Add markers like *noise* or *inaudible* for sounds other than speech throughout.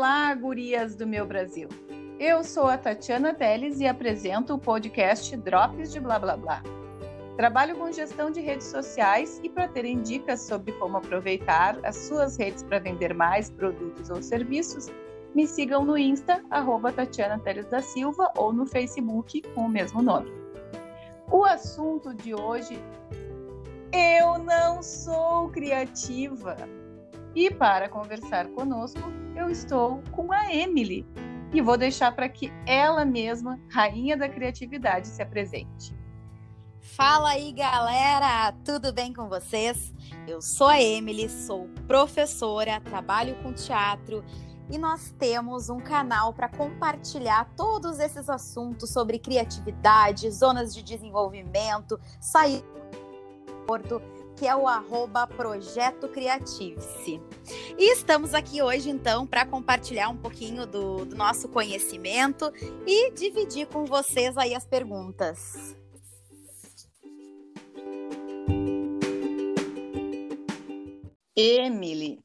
Olá, gurias do meu Brasil. Eu sou a Tatiana Teles e apresento o podcast Drops de Blá Blá Blá. Trabalho com gestão de redes sociais e para terem dicas sobre como aproveitar as suas redes para vender mais produtos ou serviços, me sigam no Insta, arroba Tatiana Teles da Silva, ou no Facebook com o mesmo nome. O assunto de hoje, eu não sou criativa. E para conversar conosco, eu estou com a Emily e vou deixar para que ela mesma, rainha da criatividade, se apresente. Fala aí, galera! Tudo bem com vocês? Eu sou a Emily, sou professora, trabalho com teatro e nós temos um canal para compartilhar todos esses assuntos sobre criatividade, zonas de desenvolvimento, sair do que é o arroba Projeto Criativice. E estamos aqui hoje, então, para compartilhar um pouquinho do, do nosso conhecimento e dividir com vocês aí as perguntas. Emily,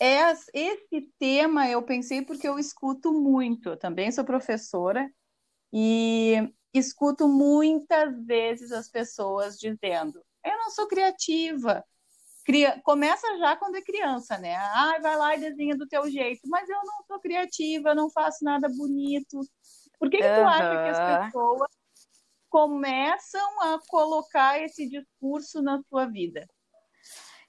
esse tema eu pensei porque eu escuto muito, eu também sou professora e escuto muitas vezes as pessoas dizendo: eu não sou criativa. Cria... Começa já quando é criança, né? Ah, vai lá e desenha do teu jeito. Mas eu não sou criativa, não faço nada bonito. Por que, que uhum. tu acha que as pessoas começam a colocar esse discurso na sua vida?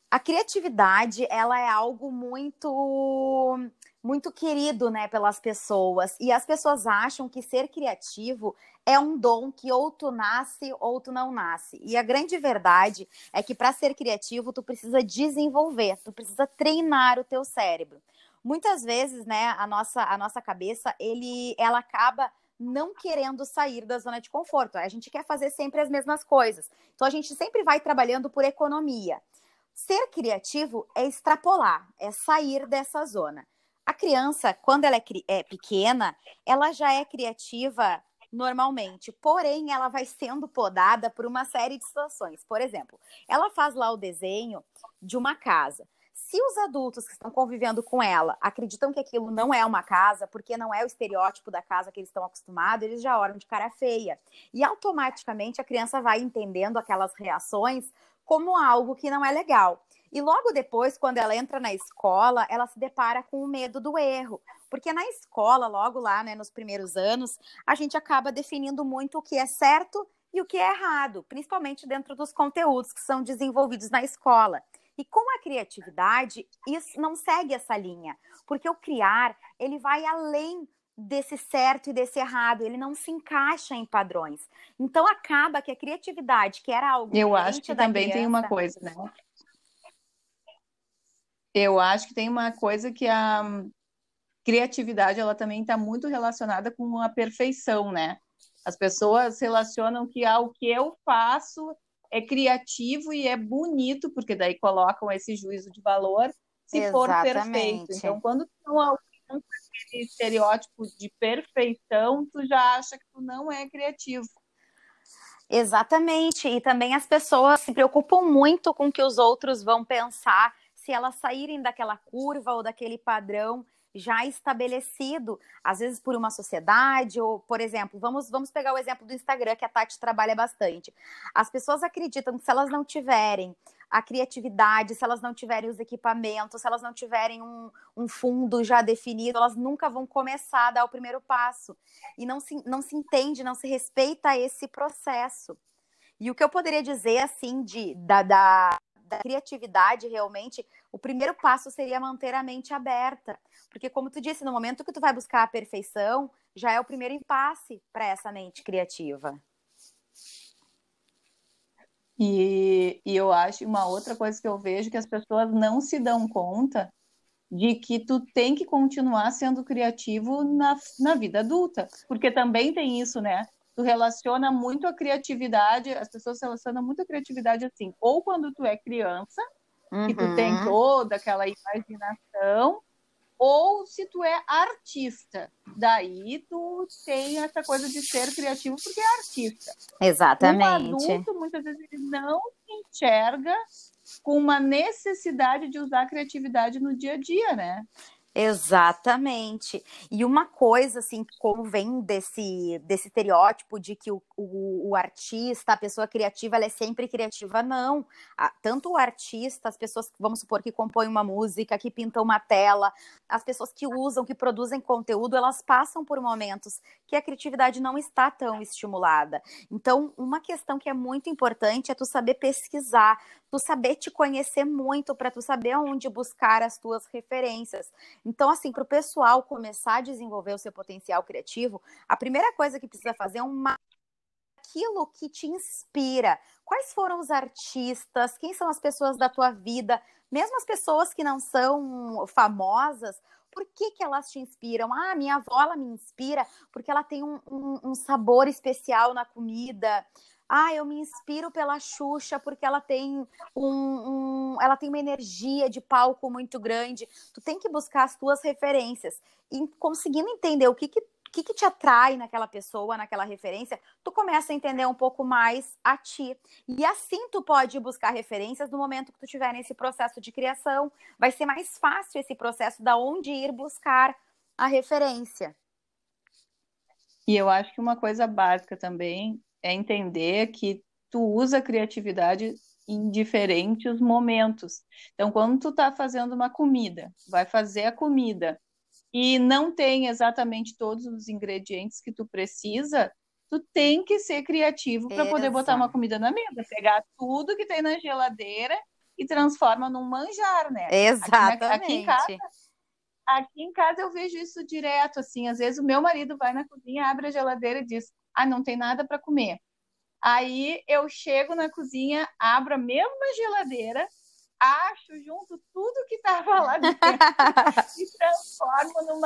A criatividade, ela é algo muito muito querido, né, pelas pessoas. E as pessoas acham que ser criativo é um dom que ou tu nasce ou tu não nasce. E a grande verdade é que para ser criativo tu precisa desenvolver, tu precisa treinar o teu cérebro. Muitas vezes, né, a nossa a nossa cabeça, ele ela acaba não querendo sair da zona de conforto. A gente quer fazer sempre as mesmas coisas. Então a gente sempre vai trabalhando por economia. Ser criativo é extrapolar, é sair dessa zona. A criança, quando ela é, é pequena, ela já é criativa normalmente, porém ela vai sendo podada por uma série de situações. Por exemplo, ela faz lá o desenho de uma casa. Se os adultos que estão convivendo com ela acreditam que aquilo não é uma casa, porque não é o estereótipo da casa que eles estão acostumados, eles já olham de cara feia. E automaticamente a criança vai entendendo aquelas reações como algo que não é legal. E logo depois, quando ela entra na escola, ela se depara com o medo do erro. Porque na escola, logo lá, né, nos primeiros anos, a gente acaba definindo muito o que é certo e o que é errado, principalmente dentro dos conteúdos que são desenvolvidos na escola. E com a criatividade, isso não segue essa linha, porque o criar, ele vai além desse certo e desse errado, ele não se encaixa em padrões. Então acaba que a criatividade, que era algo Eu acho que também criança, tem uma coisa, né? Eu acho que tem uma coisa que a criatividade ela também está muito relacionada com a perfeição, né? As pessoas relacionam que ah, o que eu faço é criativo e é bonito, porque daí colocam esse juízo de valor se Exatamente. for perfeito. Então, quando tu alcança aquele estereótipo de perfeição, tu já acha que tu não é criativo. Exatamente. E também as pessoas se preocupam muito com o que os outros vão pensar se elas saírem daquela curva ou daquele padrão já estabelecido, às vezes por uma sociedade, ou, por exemplo, vamos, vamos pegar o exemplo do Instagram, que a Tati trabalha bastante. As pessoas acreditam que se elas não tiverem a criatividade, se elas não tiverem os equipamentos, se elas não tiverem um, um fundo já definido, elas nunca vão começar a dar o primeiro passo. E não se, não se entende, não se respeita esse processo. E o que eu poderia dizer, assim, de, da, da da criatividade, realmente, o primeiro passo seria manter a mente aberta. Porque, como tu disse, no momento que tu vai buscar a perfeição, já é o primeiro impasse para essa mente criativa. E, e eu acho uma outra coisa que eu vejo que as pessoas não se dão conta de que tu tem que continuar sendo criativo na, na vida adulta, porque também tem isso, né? Tu relaciona muito a criatividade, as pessoas relacionam muito a criatividade assim, ou quando tu é criança, uhum. que tu tem uhum. toda aquela imaginação, ou se tu é artista, daí tu tem essa coisa de ser criativo porque é artista. Exatamente. O adulto, muitas vezes, ele não se enxerga com uma necessidade de usar a criatividade no dia a dia, né? Exatamente. E uma coisa, assim, como vem desse, desse estereótipo de que o, o, o, artista, a pessoa criativa, ela é sempre criativa, não. tanto o artista, as pessoas, vamos supor, que compõem uma música, que pintam uma tela, as pessoas que usam, que produzem conteúdo, elas passam por momentos que a criatividade não está tão estimulada. Então, uma questão que é muito importante é tu saber pesquisar, tu saber te conhecer muito para tu saber onde buscar as tuas referências. Então, assim, para o pessoal começar a desenvolver o seu potencial criativo, a primeira coisa que precisa fazer é uma aquilo que te inspira. Quais foram os artistas? Quem são as pessoas da tua vida? Mesmo as pessoas que não são famosas, por que, que elas te inspiram? Ah, minha avó ela me inspira porque ela tem um, um, um sabor especial na comida. Ah, eu me inspiro pela Xuxa porque ela tem um, um, ela tem uma energia de palco muito grande. Tu tem que buscar as tuas referências e conseguindo entender o que que, que, que te atrai naquela pessoa, naquela referência, tu começa a entender um pouco mais a ti. E assim tu pode buscar referências no momento que tu estiver nesse processo de criação. Vai ser mais fácil esse processo da onde ir buscar a referência. E eu acho que uma coisa básica também é entender que tu usa a criatividade em diferentes momentos. Então, quando tu está fazendo uma comida, vai fazer a comida e não tem exatamente todos os ingredientes que tu precisa, tu tem que ser criativo para poder botar uma comida na mesa, pegar tudo que tem na geladeira e transforma num manjar, né? Exatamente. Aqui, aqui, em casa, aqui em casa eu vejo isso direto, assim, às vezes o meu marido vai na cozinha, abre a geladeira e diz: ah, não tem nada para comer. Aí eu chego na cozinha, abro a mesma geladeira, acho junto tudo que estava lá *laughs* dentro *laughs* e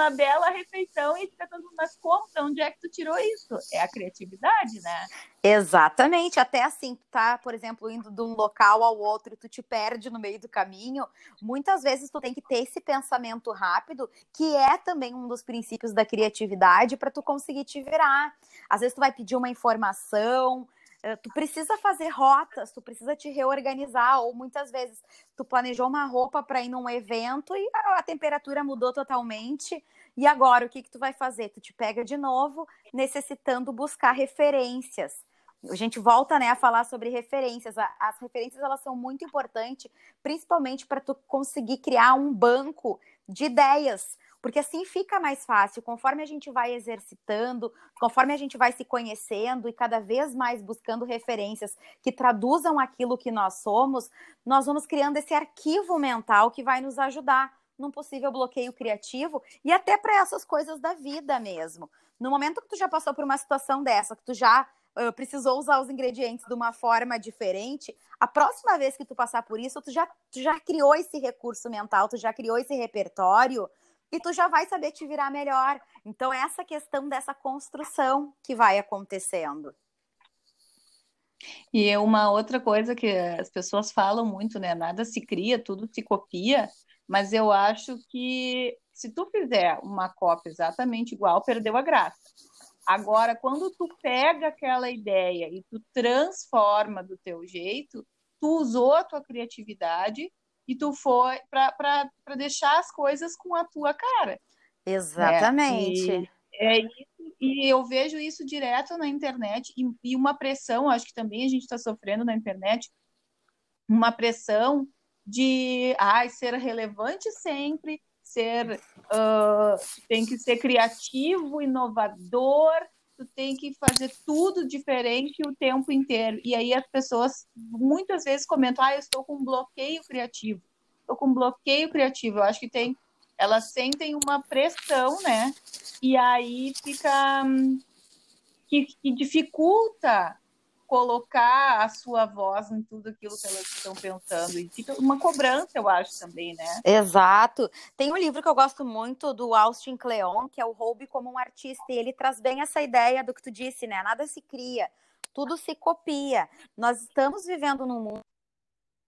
numa bela refeição e fica todo mundo, mas como? Onde é que tu tirou isso? É a criatividade, né? Exatamente, até assim, tu tá, por exemplo, indo de um local ao outro, tu te perde no meio do caminho, muitas vezes tu tem que ter esse pensamento rápido, que é também um dos princípios da criatividade para tu conseguir te virar. Às vezes tu vai pedir uma informação, tu precisa fazer rotas, tu precisa te reorganizar, ou muitas vezes tu planejou uma roupa para ir num evento e a, temperatura mudou totalmente. E agora o que, que tu vai fazer? Tu te pega de novo, necessitando buscar referências. A gente volta né, a falar sobre referências. As referências elas são muito importantes, principalmente para tu conseguir criar um banco de ideias porque assim fica mais fácil, conforme a gente vai exercitando, conforme a gente vai se conhecendo e cada vez mais buscando referências que traduzam aquilo que nós somos, nós vamos criando esse arquivo mental que vai nos ajudar num possível bloqueio criativo e até para essas coisas da vida mesmo. No momento que tu já passou por uma situação dessa, que tu já uh, precisou usar os ingredientes de uma forma diferente, a próxima vez que tu passar por isso, tu já, tu já criou esse recurso mental, tu já criou esse repertório e tu já vai saber te virar melhor. Então, essa questão dessa construção que vai acontecendo. E uma outra coisa que as pessoas falam muito, né? Nada se cria, tudo se copia, mas eu acho que se tu fizer uma cópia exatamente igual, perdeu a graça. Agora, quando tu pega aquela ideia e tu transforma do teu jeito, tu usou a tua criatividade e tu foi para deixar as coisas com a tua cara. Exatamente. Né? E, é isso, e eu vejo isso direto na internet e, e uma pressão, acho que também a gente está sofrendo na internet, uma pressão de ai, ser relevante sempre, ser uh, tem que ser criativo, inovador, tu tem que fazer tudo diferente o tempo inteiro. E aí as pessoas muitas vezes comentam: ah, eu estou com um bloqueio criativo. Estou com um bloqueio criativo. Eu acho que tem. Elas sentem uma pressão, né? E aí fica. Hum, que, que dificulta colocar a sua voz em tudo aquilo que elas estão pensando. E fica uma cobrança, eu acho, também, né? Exato. Tem um livro que eu gosto muito do Austin Kleon, que é o Roube como um artista, e ele traz bem essa ideia do que tu disse, né? Nada se cria, tudo se copia. Nós estamos vivendo num mundo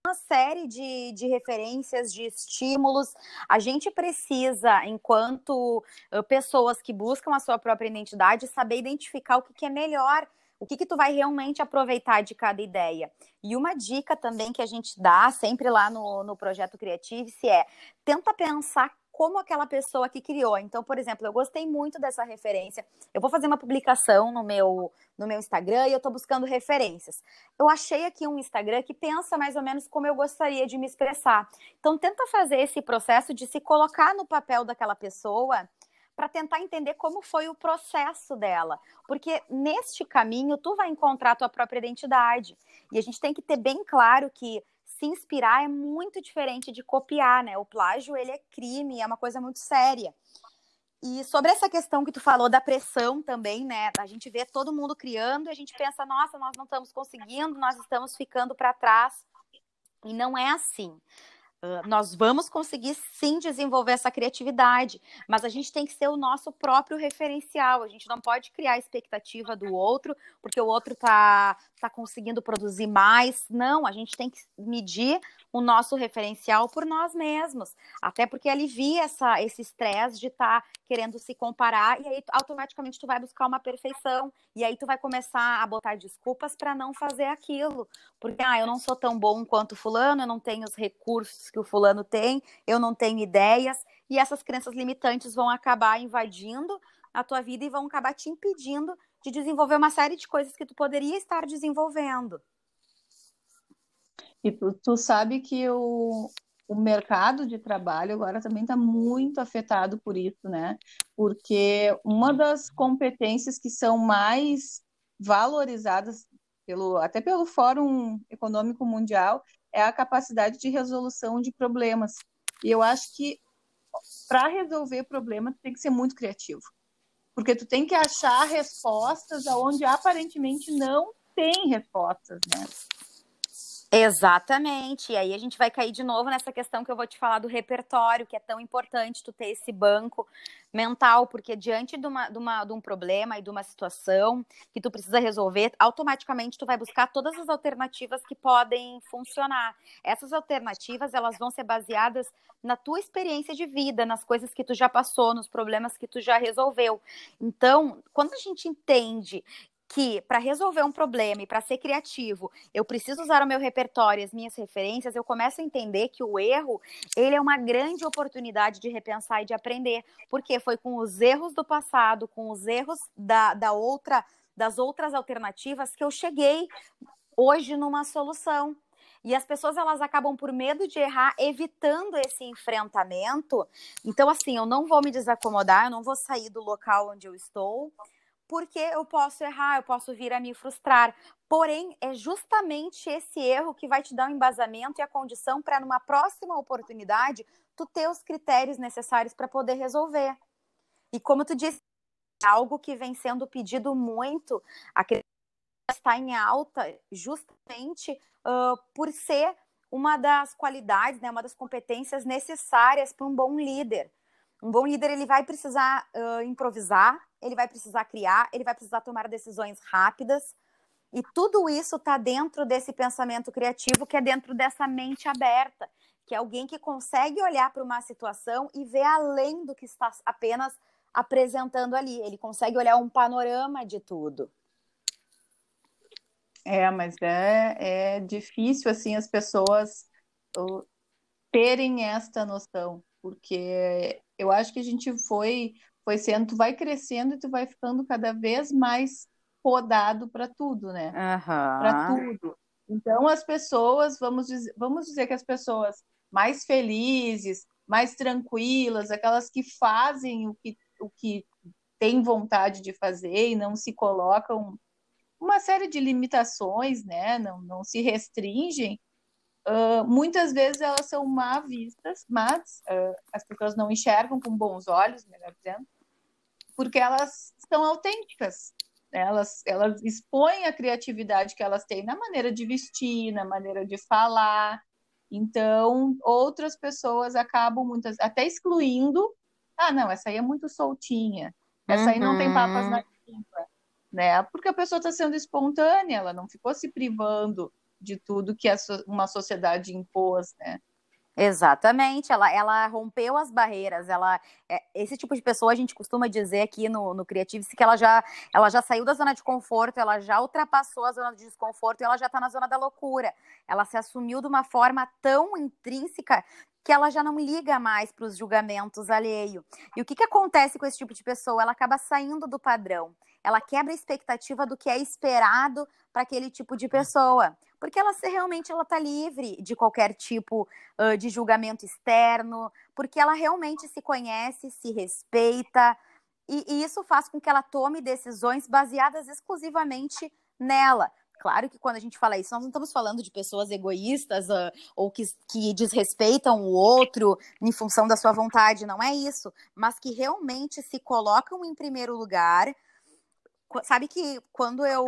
uma série de, de referências, de estímulos. A gente precisa, enquanto uh, pessoas que buscam a sua própria identidade, saber identificar o que, que é melhor o que, que tu vai realmente aproveitar de cada ideia? E uma dica também que a gente dá sempre lá no, no projeto Creative-se é tenta pensar como aquela pessoa que criou. Então, por exemplo, eu gostei muito dessa referência. Eu vou fazer uma publicação no meu no meu Instagram e eu estou buscando referências. Eu achei aqui um Instagram que pensa mais ou menos como eu gostaria de me expressar. Então, tenta fazer esse processo de se colocar no papel daquela pessoa para tentar entender como foi o processo dela, porque neste caminho tu vai encontrar a tua própria identidade. E a gente tem que ter bem claro que se inspirar é muito diferente de copiar, né? O plágio, ele é crime, é uma coisa muito séria. E sobre essa questão que tu falou da pressão também, né? A gente vê todo mundo criando e a gente pensa, nossa, nós não estamos conseguindo, nós estamos ficando para trás. E não é assim nós vamos conseguir sim desenvolver essa criatividade, mas a gente tem que ser o nosso próprio referencial. A gente não pode criar expectativa do outro, porque o outro está tá conseguindo produzir mais. Não, a gente tem que medir o nosso referencial por nós mesmos. Até porque alivia essa, esse estresse de estar tá querendo se comparar, e aí automaticamente tu vai buscar uma perfeição. E aí tu vai começar a botar desculpas para não fazer aquilo. Porque, ah, eu não sou tão bom quanto fulano, eu não tenho os recursos que o fulano tem, eu não tenho ideias, e essas crenças limitantes vão acabar invadindo a tua vida e vão acabar te impedindo de desenvolver uma série de coisas que tu poderia estar desenvolvendo. E tu, tu sabe que o, o mercado de trabalho agora também está muito afetado por isso, né? Porque uma das competências que são mais valorizadas pelo, até pelo Fórum Econômico Mundial é a capacidade de resolução de problemas. E eu acho que para resolver problemas tem que ser muito criativo. Porque tu tem que achar respostas aonde aparentemente não tem respostas, né? Exatamente. E aí a gente vai cair de novo nessa questão que eu vou te falar do repertório, que é tão importante tu ter esse banco mental, porque diante de, uma, de, uma, de um problema e de uma situação que tu precisa resolver, automaticamente tu vai buscar todas as alternativas que podem funcionar. Essas alternativas, elas vão ser baseadas na tua experiência de vida, nas coisas que tu já passou, nos problemas que tu já resolveu. Então, quando a gente entende que para resolver um problema e para ser criativo, eu preciso usar o meu repertório, as minhas referências, eu começo a entender que o erro, ele é uma grande oportunidade de repensar e de aprender, porque foi com os erros do passado, com os erros da, da outra, das outras alternativas que eu cheguei hoje numa solução. E as pessoas elas acabam por medo de errar, evitando esse enfrentamento. Então, assim, eu não vou me desacomodar, eu não vou sair do local onde eu estou porque eu posso errar, eu posso vir a me frustrar. Porém, é justamente esse erro que vai te dar o um embasamento e a condição para, numa próxima oportunidade, tu ter os critérios necessários para poder resolver. E como tu disse, algo que vem sendo pedido muito, a está em alta justamente uh, por ser uma das qualidades, né, uma das competências necessárias para um bom líder. Um bom líder ele vai precisar uh, improvisar, ele vai precisar criar, ele vai precisar tomar decisões rápidas. E tudo isso está dentro desse pensamento criativo, que é dentro dessa mente aberta, que é alguém que consegue olhar para uma situação e ver além do que está apenas apresentando ali. Ele consegue olhar um panorama de tudo. É, mas é, é difícil assim as pessoas terem esta noção, porque eu acho que a gente foi foi sendo, tu vai crescendo e tu vai ficando cada vez mais podado para tudo, né? Uhum. Para tudo. Então as pessoas, vamos dizer, vamos dizer que as pessoas mais felizes, mais tranquilas, aquelas que fazem o que, o que têm vontade de fazer e não se colocam uma série de limitações, né? Não, não se restringem. Uh, muitas vezes elas são mal vistas, mas uh, as pessoas não enxergam com bons olhos, melhor dizendo, porque elas são autênticas. Elas, elas expõem a criatividade que elas têm na maneira de vestir, na maneira de falar. Então, outras pessoas acabam muitas até excluindo. Ah, não, essa aí é muito soltinha. Essa uhum. aí não tem papas na língua. Né? Porque a pessoa está sendo espontânea, ela não ficou se privando de tudo que uma sociedade impôs, né? Exatamente, ela, ela rompeu as barreiras, ela é, esse tipo de pessoa a gente costuma dizer aqui no, no Creative que ela já, ela já saiu da zona de conforto, ela já ultrapassou a zona de desconforto e ela já está na zona da loucura. Ela se assumiu de uma forma tão intrínseca que ela já não liga mais para os julgamentos alheio. E o que, que acontece com esse tipo de pessoa? Ela acaba saindo do padrão. Ela quebra a expectativa do que é esperado para aquele tipo de pessoa. Porque ela realmente ela está livre de qualquer tipo uh, de julgamento externo, porque ela realmente se conhece, se respeita, e, e isso faz com que ela tome decisões baseadas exclusivamente nela. Claro que quando a gente fala isso, nós não estamos falando de pessoas egoístas uh, ou que, que desrespeitam o outro em função da sua vontade, não é isso. Mas que realmente se colocam em primeiro lugar. Sabe que quando eu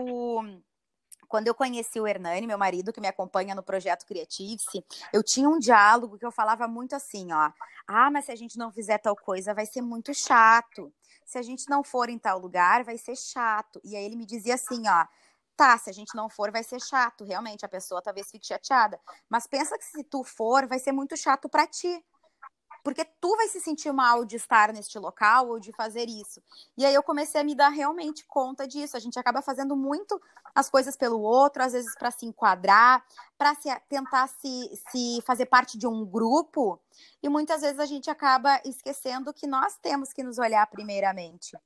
quando eu conheci o Hernani, meu marido, que me acompanha no projeto Creative-se, eu tinha um diálogo que eu falava muito assim, ó. Ah, mas se a gente não fizer tal coisa, vai ser muito chato. Se a gente não for em tal lugar, vai ser chato. E aí ele me dizia assim, ó. Tá, se a gente não for, vai ser chato. Realmente, a pessoa talvez fique chateada. Mas pensa que se tu for, vai ser muito chato para ti porque tu vai se sentir mal de estar neste local ou de fazer isso. E aí eu comecei a me dar realmente conta disso. A gente acaba fazendo muito as coisas pelo outro, às vezes para se enquadrar, para se, tentar se, se fazer parte de um grupo, e muitas vezes a gente acaba esquecendo que nós temos que nos olhar primeiramente.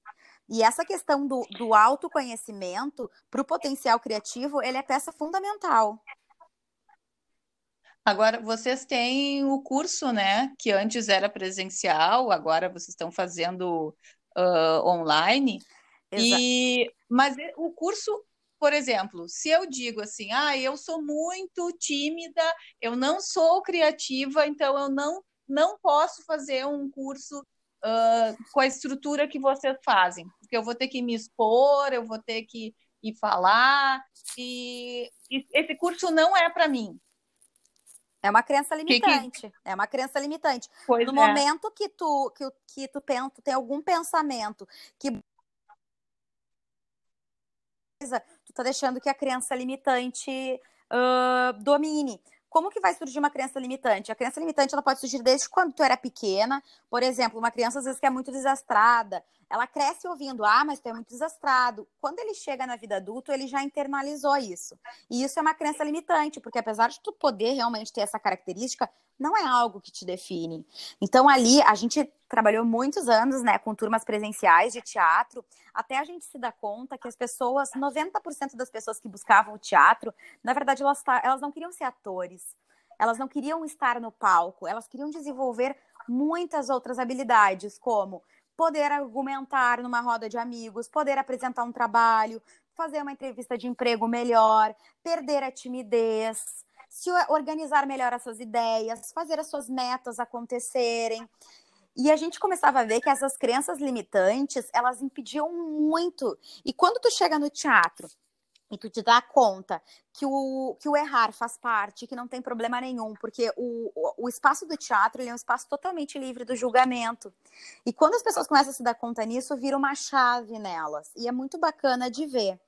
E essa questão do, do autoconhecimento para o potencial criativo, ele é peça fundamental. Agora, vocês têm o curso, né? Que antes era presencial, agora vocês estão fazendo uh, online. E, mas o curso, por exemplo, se eu digo assim, ah, eu sou muito tímida, eu não sou criativa, então eu não, não posso fazer um curso uh, com a estrutura que vocês fazem, porque eu vou ter que me expor, eu vou ter que ir falar, e, e esse curso não é para mim. É uma crença limitante. Que que... É uma crença limitante. Pois no é. momento que tu, que, que tu pensa, tem algum pensamento que tu tá deixando que a crença limitante uh, domine. Como que vai surgir uma crença limitante? A crença limitante ela pode surgir desde quando tu era pequena. Por exemplo, uma criança às vezes que é muito desastrada, ela cresce ouvindo, ah, mas tu é muito desastrado. Quando ele chega na vida adulta, ele já internalizou isso. E isso é uma crença limitante, porque apesar de tu poder realmente ter essa característica, não é algo que te define. Então ali a gente trabalhou muitos anos, né, com turmas presenciais de teatro, até a gente se dar conta que as pessoas, 90% das pessoas que buscavam o teatro, na verdade elas, elas não queriam ser atores. Elas não queriam estar no palco, elas queriam desenvolver muitas outras habilidades, como poder argumentar numa roda de amigos, poder apresentar um trabalho, fazer uma entrevista de emprego melhor, perder a timidez, se organizar melhor as suas ideias, fazer as suas metas acontecerem. E a gente começava a ver que essas crenças limitantes, elas impediam muito. E quando tu chega no teatro e tu te dá conta que o, que o errar faz parte, que não tem problema nenhum, porque o, o, o espaço do teatro é um espaço totalmente livre do julgamento. E quando as pessoas começam a se dar conta nisso, vira uma chave nelas. E é muito bacana de ver.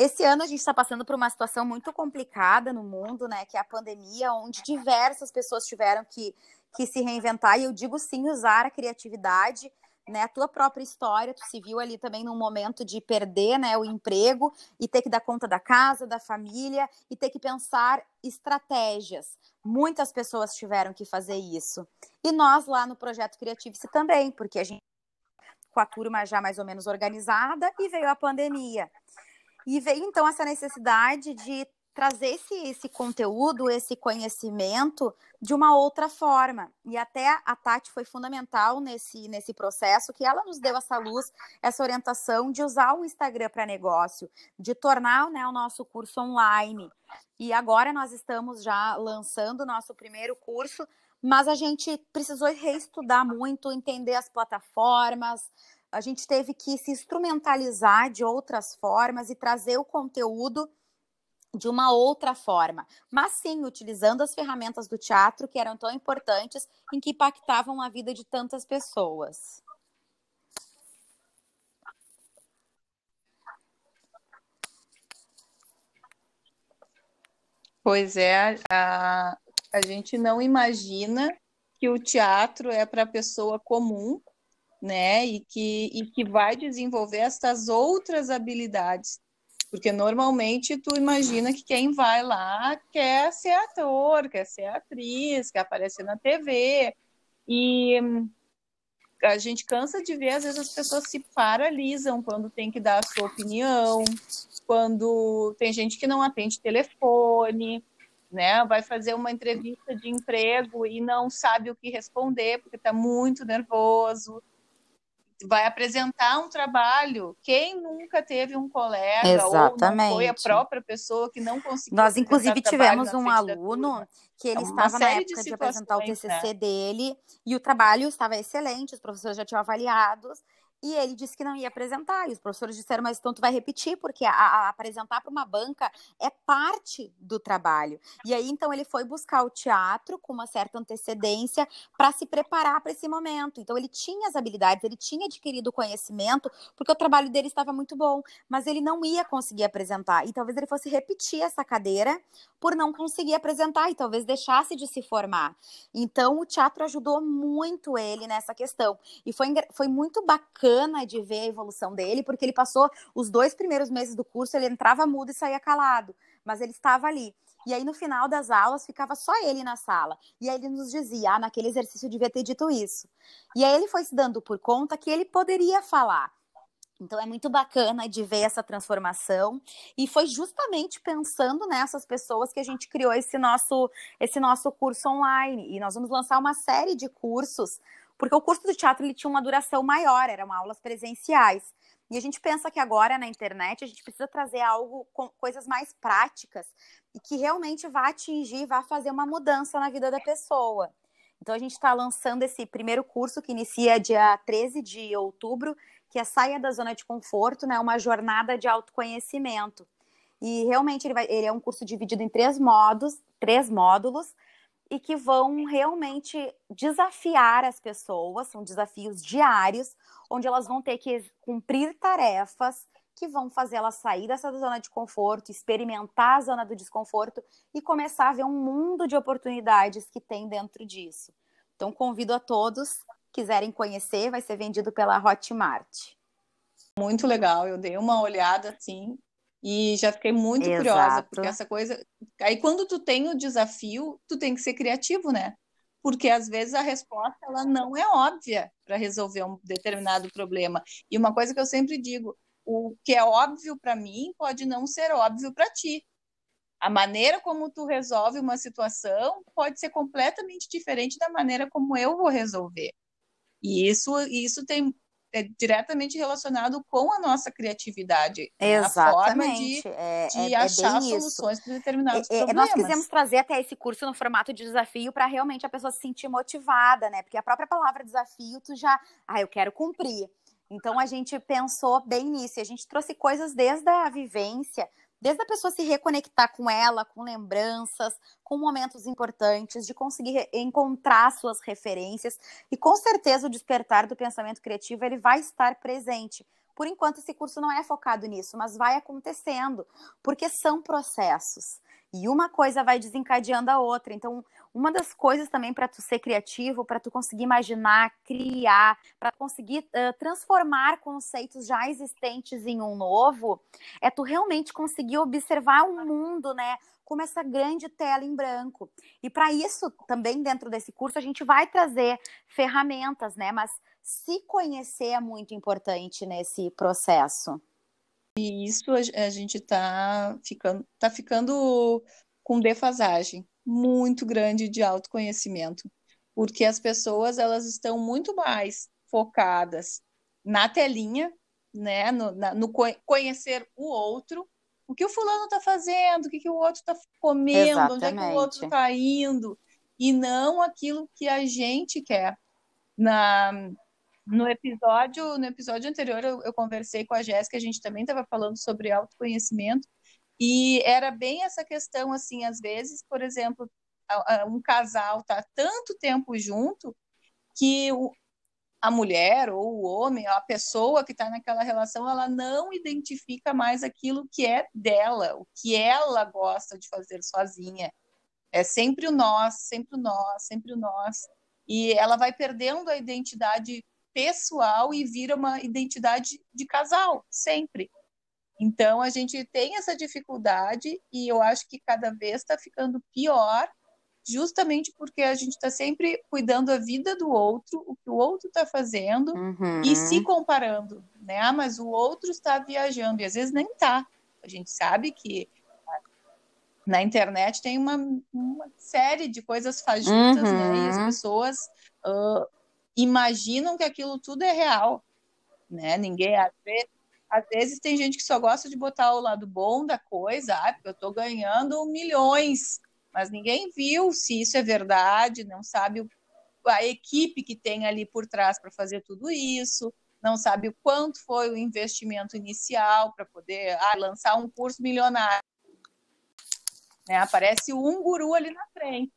Esse ano a gente está passando por uma situação muito complicada no mundo, né? Que é a pandemia, onde diversas pessoas tiveram que, que se reinventar. E eu digo sim, usar a criatividade né, a tua própria história, tu se viu ali também num momento de perder, né, o emprego e ter que dar conta da casa, da família e ter que pensar estratégias. Muitas pessoas tiveram que fazer isso. E nós lá no projeto Criative-se também, porque a gente com a turma já mais ou menos organizada e veio a pandemia. E veio então essa necessidade de trazer esse, esse conteúdo, esse conhecimento de uma outra forma. E até a Tati foi fundamental nesse, nesse processo, que ela nos deu essa luz, essa orientação de usar o Instagram para negócio, de tornar né, o nosso curso online. E agora nós estamos já lançando o nosso primeiro curso, mas a gente precisou reestudar muito, entender as plataformas, a gente teve que se instrumentalizar de outras formas e trazer o conteúdo de uma outra forma, mas sim utilizando as ferramentas do teatro que eram tão importantes em que impactavam a vida de tantas pessoas. Pois é, a, a gente não imagina que o teatro é para a pessoa comum, né? E que, e que vai desenvolver essas outras habilidades Porque normalmente tu imagina que quem vai lá quer ser ator, quer ser atriz, quer aparecer na TV. E a gente cansa de ver, às vezes, as pessoas se paralisam quando tem que dar a sua opinião, quando tem gente que não atende telefone, né? Vai fazer uma entrevista de emprego e não sabe o que responder porque está muito nervoso vai apresentar um trabalho. Quem nunca teve um colega Exatamente. ou não foi a própria pessoa que não conseguiu Nós, inclusive, tivemos um aluno que ele é estava na época de, de apresentar o TCC né? dele e o trabalho estava excelente, os professores já tinham avaliados e ele disse que não ia apresentar. E os professores disseram, mas então tu vai repetir, porque a, a apresentar para uma banca é parte do trabalho. E aí, então, ele foi buscar o teatro com uma certa antecedência para se preparar para esse momento. Então, ele tinha as habilidades, ele tinha adquirido conhecimento, porque o trabalho dele estava muito bom, mas ele não ia conseguir apresentar. E talvez ele fosse repetir essa cadeira por não conseguir apresentar e talvez deixasse de se formar. Então, o teatro ajudou muito ele nessa questão. E foi, foi muito bacana de ver a evolução dele, porque ele passou os dois primeiros meses do curso, ele entrava mudo e saía calado, mas ele estava ali. E aí, no final das aulas, ficava só ele na sala. E aí ele nos dizia, ah, naquele exercício eu devia ter dito isso. E aí ele foi se dando por conta que ele poderia falar. Então é muito bacana de ver essa transformação e foi justamente pensando nessas pessoas que a gente criou esse nosso esse nosso curso online e nós vamos lançar uma série de cursos porque o curso do teatro ele tinha uma duração maior, eram aulas presenciais. E a gente pensa que agora na internet a gente precisa trazer algo com coisas mais práticas e que realmente vá atingir, vá fazer uma mudança na vida da pessoa. Então a gente está lançando esse primeiro curso que inicia dia 13 de outubro que é saia da zona de conforto, né? Uma jornada de autoconhecimento. E realmente ele, vai, ele é um curso dividido em três modos, três módulos, e que vão realmente desafiar as pessoas, são desafios diários, onde elas vão ter que cumprir tarefas que vão fazer elas sair dessa zona de conforto, experimentar a zona do desconforto e começar a ver um mundo de oportunidades que tem dentro disso. Então, convido a todos quiserem conhecer, vai ser vendido pela Hotmart. Muito legal, eu dei uma olhada assim e já fiquei muito Exato. curiosa, porque essa coisa. Aí quando tu tem o desafio, tu tem que ser criativo, né? Porque às vezes a resposta ela não é óbvia para resolver um determinado problema. E uma coisa que eu sempre digo, o que é óbvio para mim pode não ser óbvio para ti. A maneira como tu resolve uma situação pode ser completamente diferente da maneira como eu vou resolver. E isso, isso tem é diretamente relacionado com a nossa criatividade. Exatamente. Né? A forma de, é, de é, é achar soluções para determinados é, é, problemas. Nós quisemos trazer até esse curso no formato de desafio para realmente a pessoa se sentir motivada, né? Porque a própria palavra desafio, tu já, ah, eu quero cumprir. Então a gente pensou bem nisso, e a gente trouxe coisas desde a vivência, desde a pessoa se reconectar com ela, com lembranças, com momentos importantes, de conseguir encontrar suas referências e com certeza o despertar do pensamento criativo ele vai estar presente. Por enquanto esse curso não é focado nisso, mas vai acontecendo, porque são processos. E uma coisa vai desencadeando a outra. Então, uma das coisas também para tu ser criativo, para tu conseguir imaginar, criar, para conseguir uh, transformar conceitos já existentes em um novo, é tu realmente conseguir observar o um mundo, né? Como essa grande tela em branco. E para isso, também dentro desse curso, a gente vai trazer ferramentas, né? Mas se conhecer é muito importante nesse processo. E isso a gente está ficando, tá ficando com defasagem muito grande de autoconhecimento, porque as pessoas elas estão muito mais focadas na telinha, né, no, na, no conhecer o outro, o que o fulano está fazendo, o que, que o outro está comendo, Exatamente. onde é que o outro está indo, e não aquilo que a gente quer. Na, no episódio, no episódio anterior eu, eu conversei com a Jéssica, a gente também estava falando sobre autoconhecimento, e era bem essa questão, assim, às vezes, por exemplo, um casal tá tanto tempo junto que o, a mulher ou o homem, a pessoa que está naquela relação, ela não identifica mais aquilo que é dela, o que ela gosta de fazer sozinha. É sempre o nós, sempre o nós, sempre o nós. E ela vai perdendo a identidade pessoal e vira uma identidade de casal, sempre. Então, a gente tem essa dificuldade e eu acho que cada vez está ficando pior, justamente porque a gente está sempre cuidando da vida do outro, o que o outro está fazendo Uhum. e se comparando, né? Ah, mas o outro está viajando e às vezes nem está. A gente sabe que na internet tem uma, uma série de coisas fajutas, Uhum. né? E as pessoas uh, imaginam que aquilo tudo é real, né? Ninguém às vezes, às vezes tem gente que só gosta de botar o lado bom da coisa, ah, porque eu estou ganhando milhões, mas ninguém viu se isso é verdade, não sabe a equipe que tem ali por trás para fazer tudo isso, não sabe o quanto foi o investimento inicial para poder ah, lançar um curso milionário. Né? Aparece um guru ali na frente.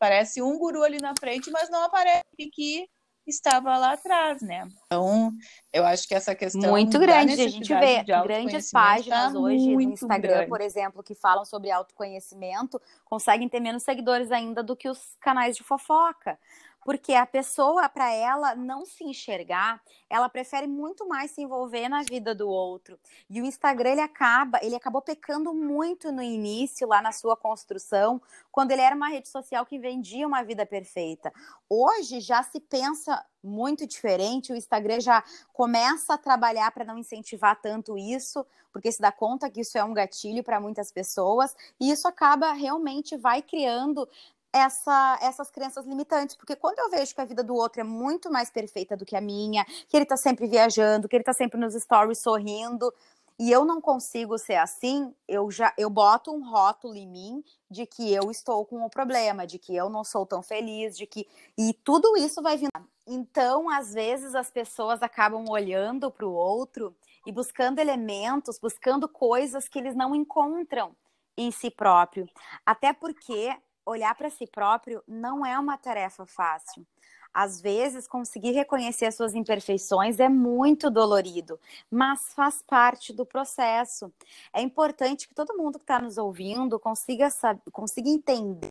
Parece um guru ali na frente, mas não aparece que estava lá atrás, né? Então, eu acho que essa questão muito grande. A gente vê grandes páginas tá hoje no Instagram, grande. por exemplo, que falam sobre autoconhecimento, conseguem ter menos seguidores ainda do que os canais de fofoca. Porque a pessoa, para ela não se enxergar, ela prefere muito mais se envolver na vida do outro. E o Instagram, ele acaba, ele acabou pecando muito no início, lá na sua construção, quando ele era uma rede social que vendia uma vida perfeita. Hoje já se pensa muito diferente, o Instagram já começa a trabalhar para não incentivar tanto isso, porque se dá conta que isso é um gatilho para muitas pessoas, e isso acaba realmente vai criando essa, essas crenças limitantes, porque quando eu vejo que a vida do outro é muito mais perfeita do que a minha, que ele tá sempre viajando, que ele tá sempre nos stories sorrindo, e eu não consigo ser assim, eu já eu boto um rótulo em mim de que eu estou com o problema, de que eu não sou tão feliz, de que e tudo isso vai vindo. Então, às vezes as pessoas acabam olhando para o outro e buscando elementos, buscando coisas que eles não encontram em si próprio. Até porque olhar para si próprio não é uma tarefa fácil. Às vezes, conseguir reconhecer as suas imperfeições é muito dolorido, mas faz parte do processo. É importante que todo mundo que está nos ouvindo consiga, saber, consiga entender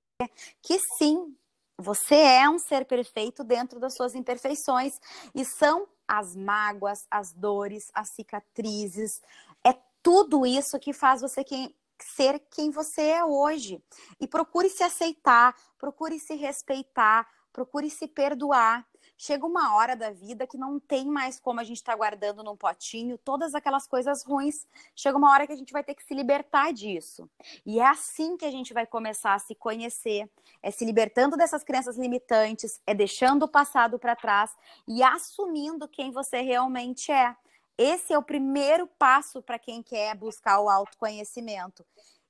que sim, você é um ser perfeito dentro das suas imperfeições e são as mágoas, as dores, as cicatrizes, é tudo isso que faz você quem, ser quem você é hoje. E procure se aceitar, procure se respeitar, procure se perdoar. Chega uma hora da vida que não tem mais como a gente estar tá guardando num potinho todas aquelas coisas ruins. Chega uma hora que a gente vai ter que se libertar disso. E é assim que a gente vai começar a se conhecer, é se libertando dessas crenças limitantes, é deixando o passado para trás e assumindo quem você realmente é. Esse é o primeiro passo para quem quer buscar o autoconhecimento.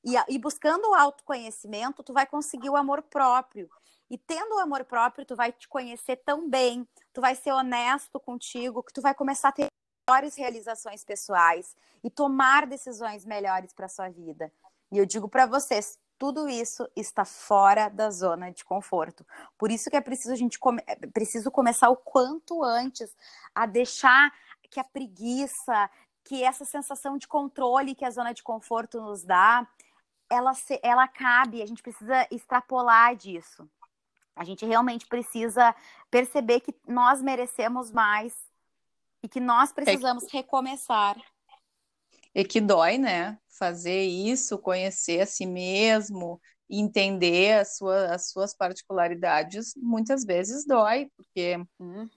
E, e, buscando o autoconhecimento, tu vai conseguir o amor próprio. E tendo o amor próprio, tu vai te conhecer tão bem, tu vai ser honesto contigo, que tu vai começar a ter melhores realizações pessoais e tomar decisões melhores para sua vida. E eu digo para vocês, tudo isso está fora da zona de conforto. Por isso que é preciso a gente come... é preciso começar o quanto antes a deixar que a preguiça, que essa sensação de controle que a zona de conforto nos dá, ela, se, ela cabe, a gente precisa extrapolar disso. A gente realmente precisa perceber que nós merecemos mais e que nós precisamos é que... recomeçar. E que dói, né? Fazer isso, conhecer a si mesmo, entender as, sua, as suas particularidades, muitas vezes dói, porque hum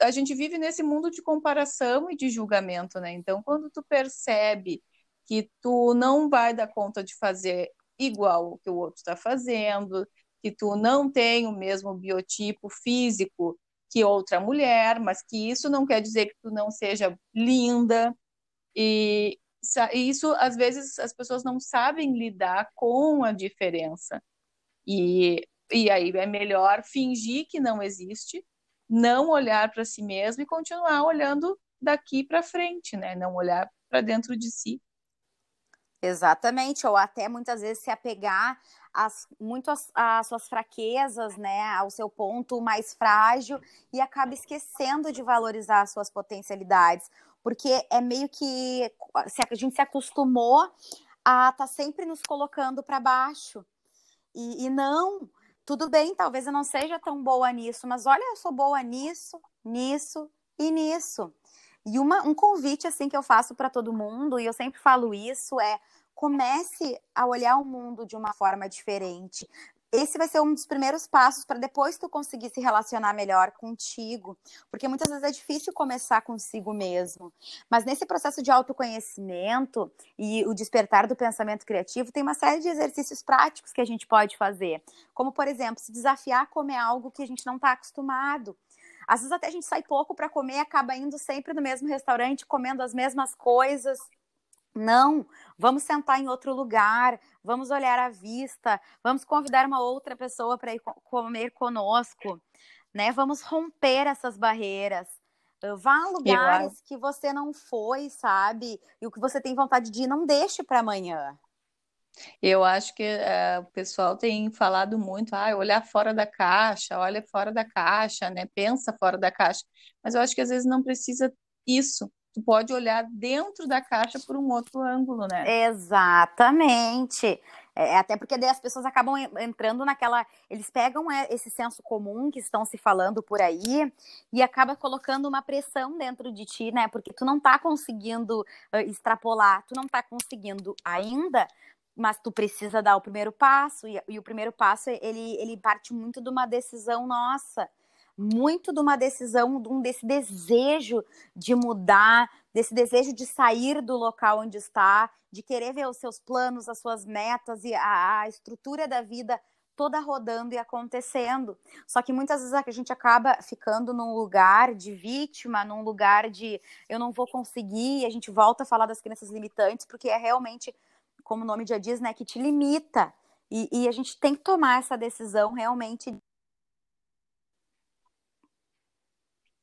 a gente vive nesse mundo de comparação e de julgamento, né? Então, quando tu percebe que tu não vai dar conta de fazer igual o que o outro está fazendo, que tu não tem o mesmo biotipo físico que outra mulher, mas que isso não quer dizer que tu não seja linda e isso às vezes as pessoas não sabem lidar com a diferença e e aí é melhor fingir que não existe não olhar para si mesmo e continuar olhando daqui para frente, né? Não olhar para dentro de si. Exatamente, ou até muitas vezes se apegar as, muito às, suas fraquezas, né, ao seu ponto mais frágil e acaba esquecendo de valorizar as suas potencialidades, porque é meio que a gente se acostumou a estar tá sempre nos colocando para baixo e, e não tudo bem, talvez eu não seja tão boa nisso, mas olha, eu sou boa nisso, nisso e nisso. E uma, um convite assim que eu faço para todo mundo, e eu sempre falo isso, é comece a olhar o mundo de uma forma diferente esse vai ser um dos primeiros passos para depois tu conseguir se relacionar melhor contigo, porque muitas vezes é difícil começar consigo mesmo. Mas nesse processo de autoconhecimento e o despertar do pensamento criativo, tem uma série de exercícios práticos que a gente pode fazer, como por exemplo, se desafiar a comer algo que a gente não está acostumado. Às vezes até a gente sai pouco para comer e acaba indo sempre no mesmo restaurante, comendo as mesmas coisas. Não, vamos sentar em outro lugar, vamos olhar à vista, vamos convidar uma outra pessoa para ir comer conosco, né? Vamos romper essas barreiras. Vá a lugares que você não foi, sabe? E o que você tem vontade de ir, não deixe para amanhã. Eu acho que é, o pessoal tem falado muito, ah, olhar fora da caixa, olha fora da caixa, né? Pensa fora da caixa. Mas eu acho que às vezes não precisa isso tu pode olhar dentro da caixa por um outro ângulo, né? Exatamente. É, até porque daí as pessoas acabam entrando naquela. Eles pegam é, esse senso comum que estão se falando por aí e acaba colocando uma pressão dentro de ti, né? Porque tu não tá conseguindo uh, extrapolar, tu não tá conseguindo ainda, mas tu precisa dar o primeiro passo, e, e o primeiro passo ele, ele parte muito de uma decisão nossa muito de uma decisão, de um, desse desejo de mudar, desse desejo de sair do local onde está, de querer ver os seus planos, as suas metas e a, a estrutura da vida toda rodando e acontecendo. Só que muitas vezes a gente acaba ficando num lugar de vítima, num lugar de eu não vou conseguir, e a gente volta a falar das crenças limitantes, porque é realmente, como o nome já diz, né, que te limita. E, e a gente tem que tomar essa decisão realmente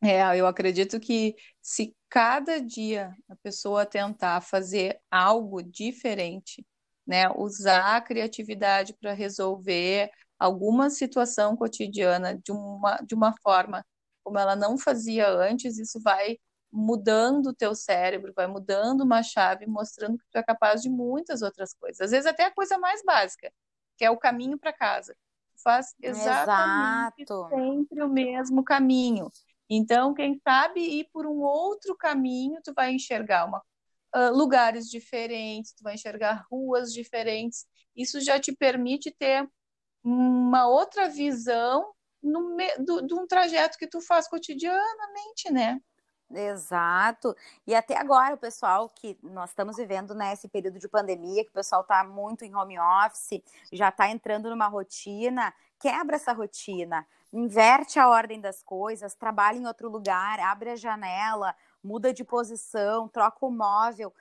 É, eu acredito que se cada dia a pessoa tentar fazer algo diferente, né, usar a criatividade para resolver alguma situação cotidiana de uma, de uma forma como ela não fazia antes, isso vai mudando o teu cérebro, vai mudando uma chave, mostrando que tu é capaz de muitas outras coisas. Às vezes até a coisa mais básica, que é o caminho para casa. Tu faz exatamente Exato. sempre o mesmo caminho. Então, quem sabe ir por um outro caminho, tu vai enxergar uma, uh, lugares diferentes, tu vai enxergar ruas diferentes. Isso já te permite ter uma outra visão do, de um trajeto que tu faz cotidianamente, né? Exato. E até agora, o pessoal que nós estamos vivendo nesse né, período de pandemia, que o pessoal está muito em home office, já está entrando numa rotina, quebra essa rotina inverte a ordem das coisas, trabalha em outro lugar, abre a janela, muda de posição, troca o móvel.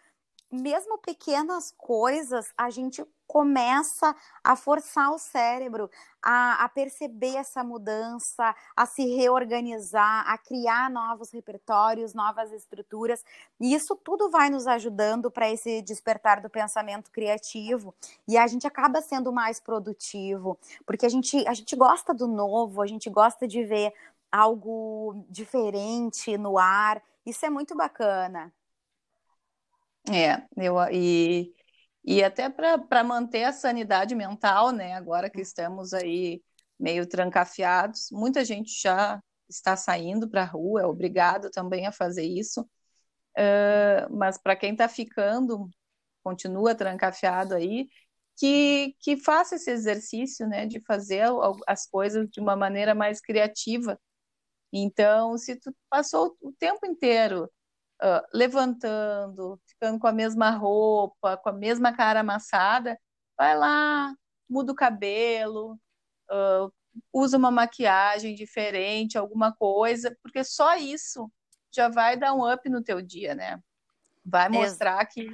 Mesmo pequenas coisas, a gente começa a forçar o cérebro a, a, perceber essa mudança, a se reorganizar, a criar novos repertórios, novas estruturas. E isso tudo vai nos ajudando para esse despertar do pensamento criativo. E a gente acaba sendo mais produtivo, porque a gente, a gente gosta do novo, a gente gosta de ver algo diferente no ar. Isso é muito bacana. É, eu e e até para manter a sanidade mental, né? Agora que estamos aí meio trancafiados, muita gente já está saindo para a rua, é obrigado também a fazer isso. Uh, mas para quem está ficando, continua trancafiado aí, que, que faça esse exercício, né, de fazer as coisas de uma maneira mais criativa. Então, se tu passou o tempo inteiro uh, levantando, ficando com a mesma roupa, com a mesma cara amassada, vai lá, muda o cabelo, uh, usa uma maquiagem diferente, alguma coisa, porque só isso já vai dar um up no teu dia, né? Vai mostrar que,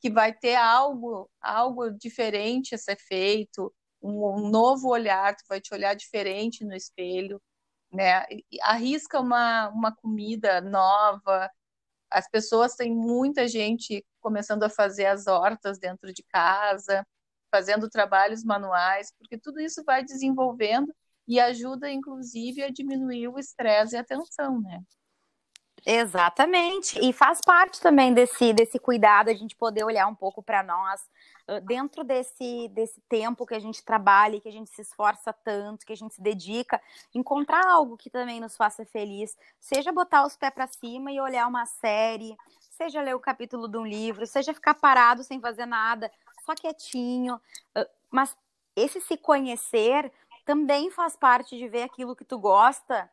que vai ter algo, algo diferente a ser feito, um, um novo olhar, tu vai te olhar diferente no espelho, né? Arrisca uma, uma comida nova, as pessoas têm muita gente começando a fazer as hortas dentro de casa, fazendo trabalhos manuais, porque tudo isso vai desenvolvendo e ajuda, inclusive, a diminuir o estresse e a tensão, né? Exatamente. E faz parte também desse, desse cuidado a gente poder olhar um pouco para nós dentro desse, desse tempo que a gente trabalha, que a gente se esforça tanto, que a gente se dedica, encontrar algo que também nos faça feliz, seja botar os pés para cima e olhar uma série, seja ler o capítulo de um livro, seja ficar parado sem fazer nada, só quietinho, mas esse se conhecer também faz parte de ver aquilo que tu gosta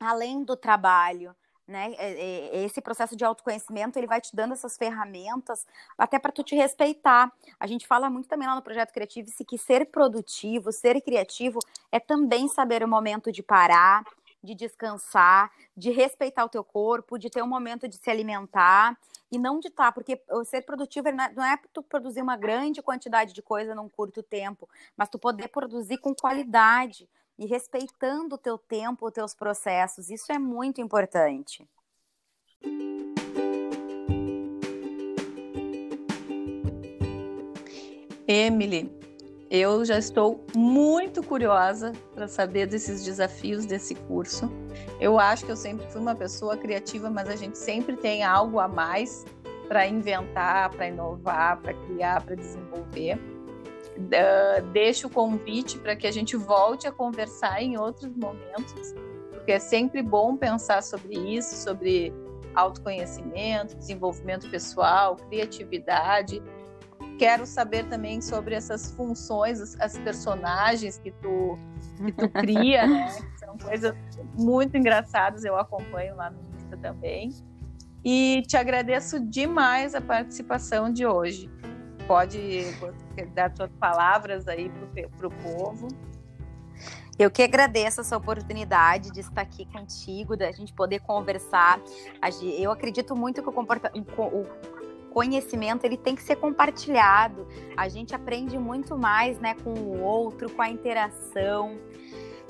além do trabalho né? É, é, esse processo de autoconhecimento ele vai te dando essas ferramentas até para tu te respeitar. A gente fala muito também lá no projeto criativo se que ser produtivo, ser criativo é também saber o momento de parar, de descansar, de respeitar o teu corpo, de ter um momento de se alimentar e não de estar, tá, porque ser produtivo não é, é tu produzir uma grande quantidade de coisa num curto tempo, mas tu poder produzir com qualidade, e respeitando o teu tempo, os teus processos. Isso é muito importante. Emily, eu já estou muito curiosa para saber desses desafios desse curso. Eu acho que eu sempre fui uma pessoa criativa, mas a gente sempre tem algo a mais para inventar, para inovar, para criar, para desenvolver uh, deixo o convite para que a gente volte a conversar em outros momentos, porque é sempre bom pensar sobre isso, sobre autoconhecimento, desenvolvimento pessoal, criatividade. Quero saber também sobre essas funções, as personagens que tu, que tu *laughs* cria, né? São coisas muito engraçadas, eu acompanho lá no Insta também. E te agradeço demais a participação de hoje pode dar suas palavras aí para o povo. Eu que agradeço essa oportunidade de estar aqui contigo, da gente poder conversar. Eu acredito muito que o, o conhecimento ele tem que ser compartilhado. A gente aprende muito mais, né, com o outro, com a interação.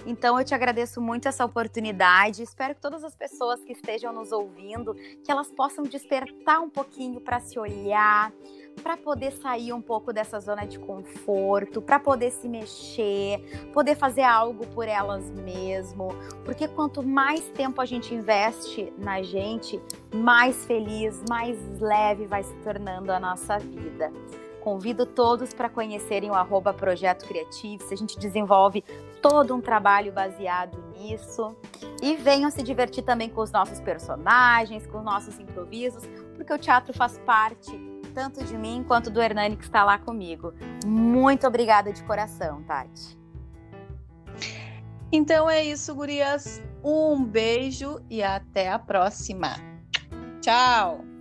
Então eu te agradeço muito essa oportunidade. Espero que todas as pessoas que estejam nos ouvindo, que elas possam despertar um pouquinho para se olhar, para poder sair um pouco dessa zona de conforto, para poder se mexer, poder fazer algo por elas mesmo, porque quanto mais tempo a gente investe na gente, mais feliz, mais leve vai se tornando a nossa vida. Convido todos para conhecerem o arroba Projeto Criativo, a gente desenvolve todo um trabalho baseado nisso. E venham se divertir também com os nossos personagens, com os nossos improvisos, porque o teatro faz parte tanto de mim quanto do Hernani que está lá comigo. Muito obrigada de coração, Tati. Então é isso, gurias. Um beijo e até a próxima. Tchau!